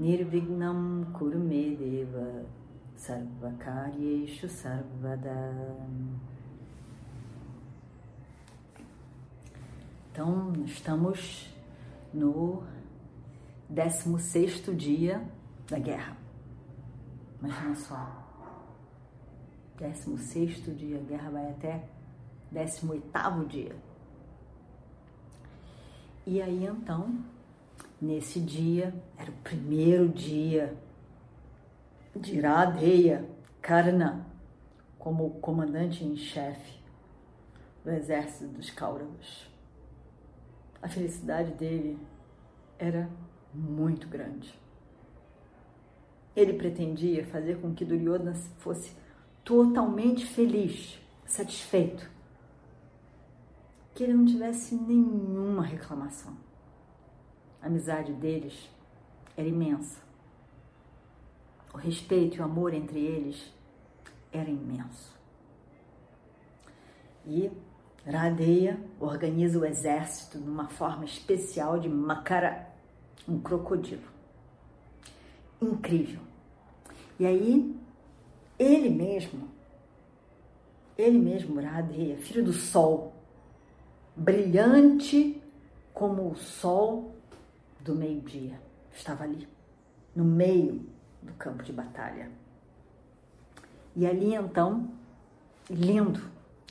Nirvignam Kurumedeva Sarvakaryeshu Sarvada Então, estamos no 16 dia da guerra. Imagina só. 16 dia, a guerra vai até 18 dia. E aí então, nesse dia, era o primeiro dia de Iradeia Karna como comandante em chefe do exército dos Kauravas a felicidade dele era muito grande. Ele pretendia fazer com que Duryodhana fosse totalmente feliz, satisfeito, que ele não tivesse nenhuma reclamação. A amizade deles era imensa. O respeito e o amor entre eles era imenso. E Radeia organiza o exército numa forma especial de Makara, um crocodilo. Incrível. E aí, ele mesmo, ele mesmo, Radeia, filho do sol, brilhante como o sol do meio-dia, estava ali, no meio do campo de batalha. E ali então, lindo,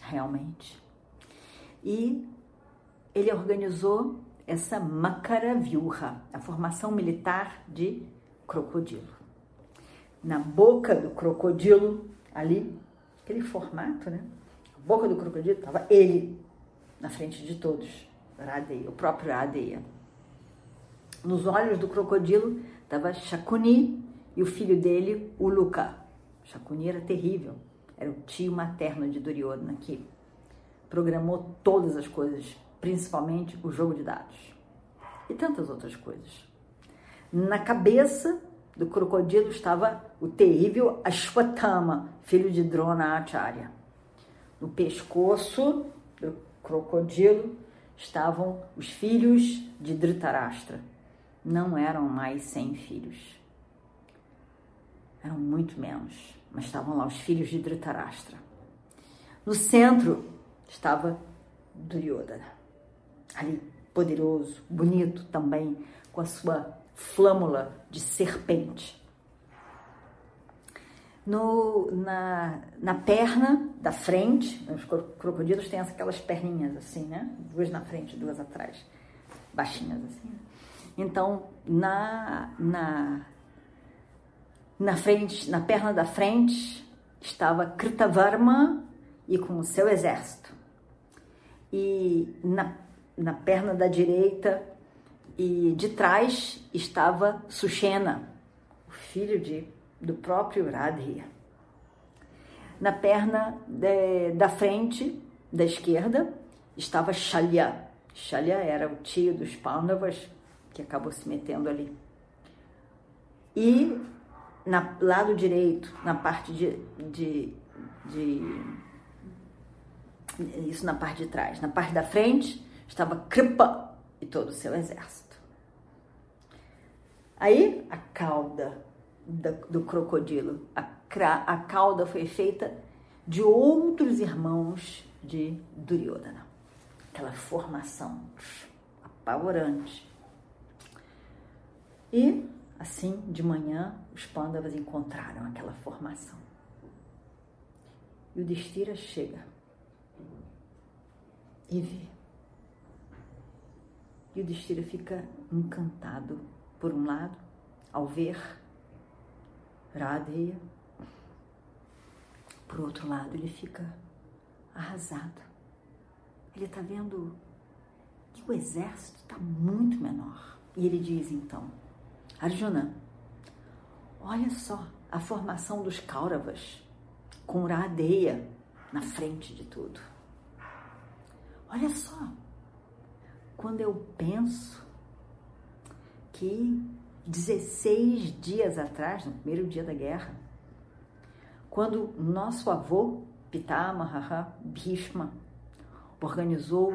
realmente e ele organizou essa Makaravyuha, a formação militar de crocodilo. Na boca do crocodilo, ali, aquele formato, né? A boca do crocodilo estava ele na frente de todos, Radeya, o próprio Radeya. Nos olhos do crocodilo estava Shakuni e o filho dele, Uluka. Shakuni era terrível, era o tio materno de Duryodhana aqui programou todas as coisas, principalmente o jogo de dados e tantas outras coisas. Na cabeça do crocodilo estava o terrível Ashwatthama, filho de Drona Acharya. No pescoço do crocodilo estavam os filhos de Dhritarashtra. Não eram mais cem filhos. Eram muito menos, mas estavam lá os filhos de Dhritarashtra. No centro estava Duryodhana. Ali, poderoso, bonito também, com a sua flâmula de serpente. No, na, na perna da frente, os crocodilos têm aquelas perninhas assim, né? Duas na frente, duas atrás, baixinhas assim. Então, na, na, na frente, na perna da frente, estava Kritavarma e com o seu exército e na, na perna da direita e de trás estava Sushena, o filho de, do próprio Radha. Na perna de, da frente, da esquerda, estava Shalya. Shalya era o tio dos Pandavas que acabou se metendo ali. E na lado direito, na parte de, de, de isso na parte de trás. Na parte da frente estava Kripa e todo o seu exército. Aí a cauda do, do crocodilo, a, a cauda foi feita de outros irmãos de Duryodhana. Aquela formação apavorante. E assim, de manhã, os Pandavas encontraram aquela formação. E o Destira chega e vê. E o Destira fica encantado, por um lado, ao ver Radheya, por outro lado, ele fica arrasado. Ele está vendo que o exército está muito menor. E ele diz então: Arjuna, olha só, a formação dos Kauravas, com Radeia na frente de tudo. Olha só, quando eu penso que 16 dias atrás, no primeiro dia da guerra, quando nosso avô, Pitamaha Bhishma, organizou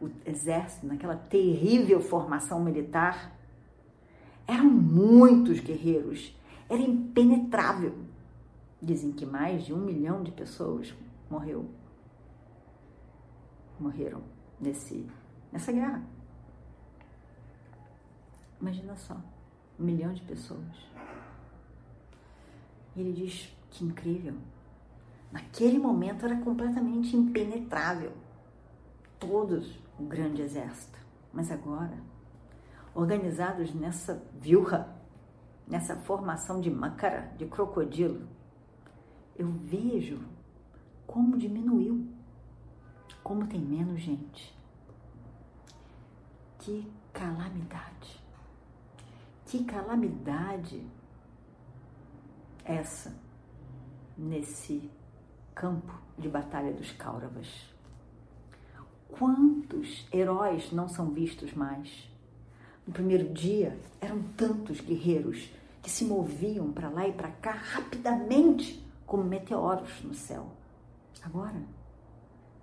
o exército naquela terrível formação militar, eram muitos guerreiros, era impenetrável. Dizem que mais de um milhão de pessoas morreu, morreram nesse, nessa guerra. Imagina só, um milhão de pessoas. E ele diz que incrível. Naquele momento era completamente impenetrável. Todos o grande exército. Mas agora, organizados nessa vilra, nessa formação de macara, de crocodilo, eu vejo como diminuiu, como tem menos gente. Que calamidade! Que calamidade essa nesse campo de batalha dos Kauravas. Quantos heróis não são vistos mais? No primeiro dia eram tantos guerreiros que se moviam para lá e para cá rapidamente como meteoros no céu. Agora,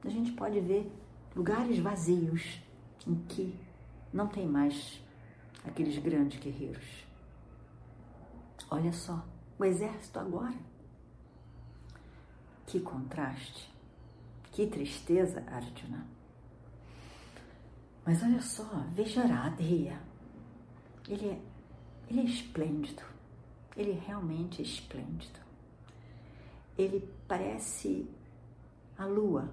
a gente pode ver lugares vazios em que não tem mais aqueles grandes guerreiros. Olha só, o exército agora que contraste, que tristeza, Arjuna. Mas olha só, veja Radheya. Ele é, ele é esplêndido. Ele realmente é esplêndido. Ele parece a lua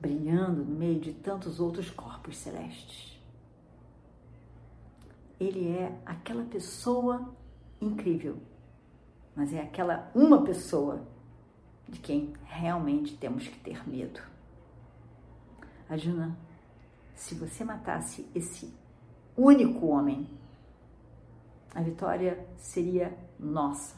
brilhando no meio de tantos outros corpos celestes. Ele é aquela pessoa incrível, mas é aquela uma pessoa de quem realmente temos que ter medo. Ajuna, se você matasse esse único homem, a vitória seria nossa.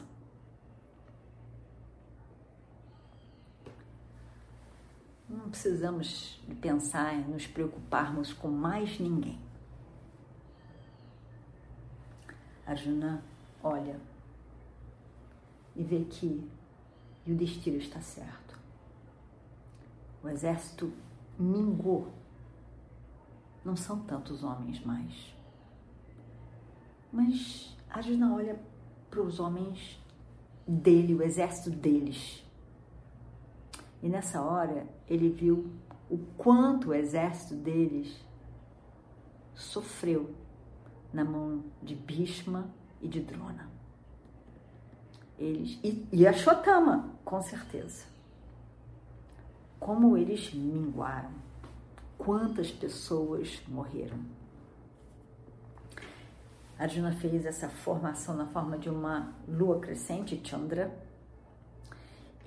Não precisamos pensar nos preocuparmos com mais ninguém. Arjuna olha e vê que o destino está certo. O exército mingou. Não são tantos homens mais. Mas Arjuna olha para os homens dele, o exército deles. E nessa hora ele viu o quanto o exército deles sofreu na mão de Bhishma e de Drona. Eles, e, e a Shotama, com certeza. Como eles minguaram. Quantas pessoas morreram. Arjuna fez essa formação na forma de uma lua crescente, Chandra,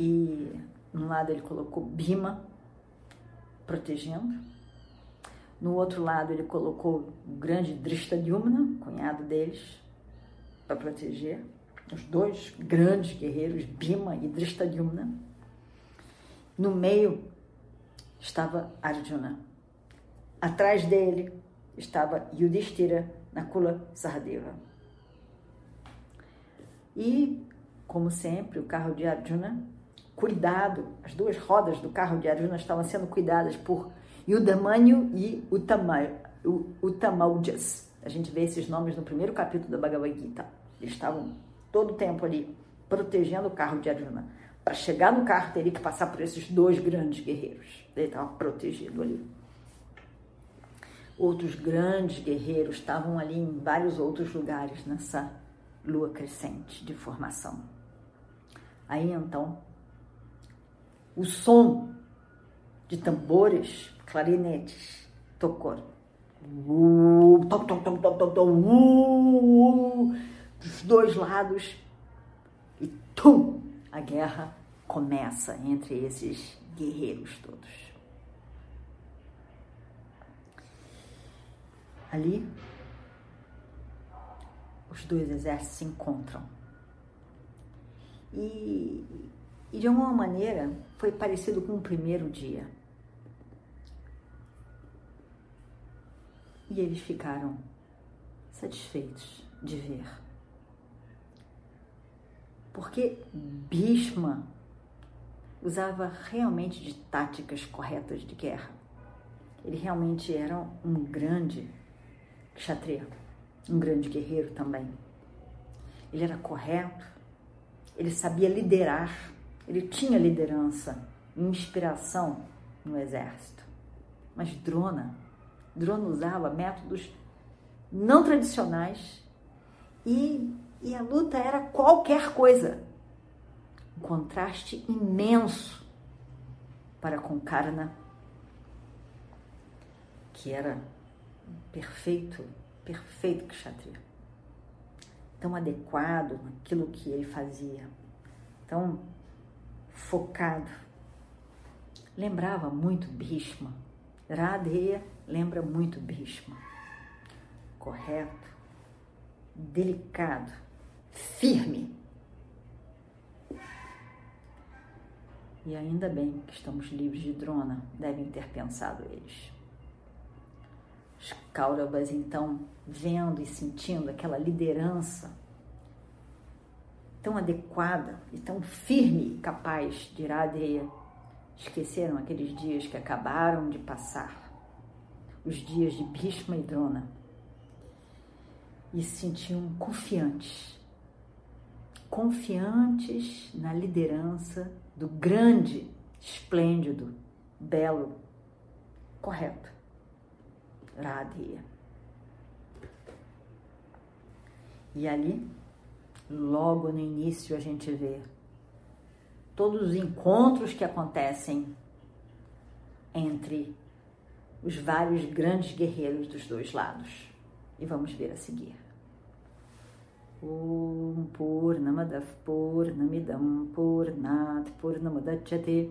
e no lado ele colocou Bhima protegendo, no outro lado ele colocou o grande Drishtadyumna, cunhado deles, para proteger os dois grandes guerreiros, Bima e Drishtadyumna. No meio estava Arjuna. Atrás dele estava Yudhishthira, Nakula, Sahadeva. E, como sempre, o carro de Arjuna, cuidado, as duas rodas do carro de Arjuna estavam sendo cuidadas por Yudamanyu e Utamaujas. A gente vê esses nomes no primeiro capítulo da Bhagavad Gita. Eles estavam todo o tempo ali, protegendo o carro de Arjuna. Para chegar no carro, teria que passar por esses dois grandes guerreiros. Ele estava protegido ali. Outros grandes guerreiros estavam ali em vários outros lugares nessa lua crescente de formação. Aí então, o som de tambores, clarinetes, tocou. Uh, uh, uh, dos dois lados e tum, a guerra começa entre esses guerreiros todos. Ali, os dois exércitos se encontram E, e de alguma maneira foi parecido com o primeiro dia. E eles ficaram satisfeitos de ver. Porque Bhishma usava realmente de táticas corretas de guerra. Ele realmente era um grande kshatriya, um grande guerreiro também. Ele era correto, ele sabia liderar, ele tinha liderança, inspiração no exército. Mas Drona, Drona usava métodos não tradicionais e, e a luta era qualquer coisa. Um contraste imenso para com Karna, que era perfeito, perfeito kshatriya. Tão adequado naquilo que ele fazia, tão focado. Lembrava muito Bhishma. Radheya lembra muito Bhishma correto, delicado, firme. E ainda bem que estamos livres de drona, devem ter pensado eles. Os Kauravas, então, vendo e sentindo aquela liderança tão adequada e tão firme e capaz de ir à areia, esqueceram aqueles dias que acabaram de passar, os dias de Bhishma e Drona e se sentiam confiantes. Confiantes na liderança do grande, esplêndido, belo, correto, Radha. E ali, logo no início, a gente vê todos os encontros que acontecem entre os vários grandes guerreiros dos dois lados. E vamos ver a seguir. Om Purnamadav Purnamidam Purnat Purnamudachyate